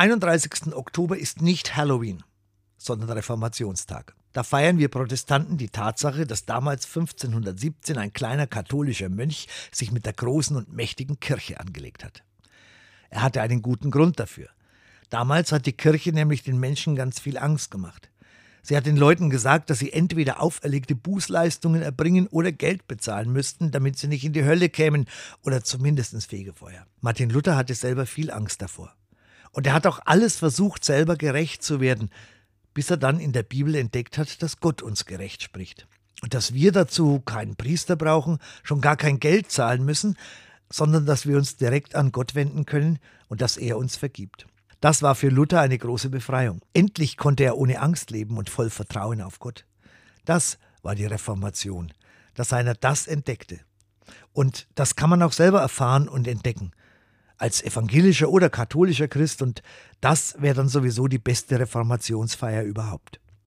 31. Oktober ist nicht Halloween, sondern Reformationstag. Da feiern wir Protestanten die Tatsache, dass damals 1517 ein kleiner katholischer Mönch sich mit der großen und mächtigen Kirche angelegt hat. Er hatte einen guten Grund dafür. Damals hat die Kirche nämlich den Menschen ganz viel Angst gemacht. Sie hat den Leuten gesagt, dass sie entweder auferlegte Bußleistungen erbringen oder Geld bezahlen müssten, damit sie nicht in die Hölle kämen oder zumindest ins Fegefeuer. Martin Luther hatte selber viel Angst davor. Und er hat auch alles versucht, selber gerecht zu werden, bis er dann in der Bibel entdeckt hat, dass Gott uns gerecht spricht. Und dass wir dazu keinen Priester brauchen, schon gar kein Geld zahlen müssen, sondern dass wir uns direkt an Gott wenden können und dass er uns vergibt. Das war für Luther eine große Befreiung. Endlich konnte er ohne Angst leben und voll Vertrauen auf Gott. Das war die Reformation, dass einer das entdeckte. Und das kann man auch selber erfahren und entdecken als evangelischer oder katholischer Christ und das wäre dann sowieso die beste Reformationsfeier überhaupt.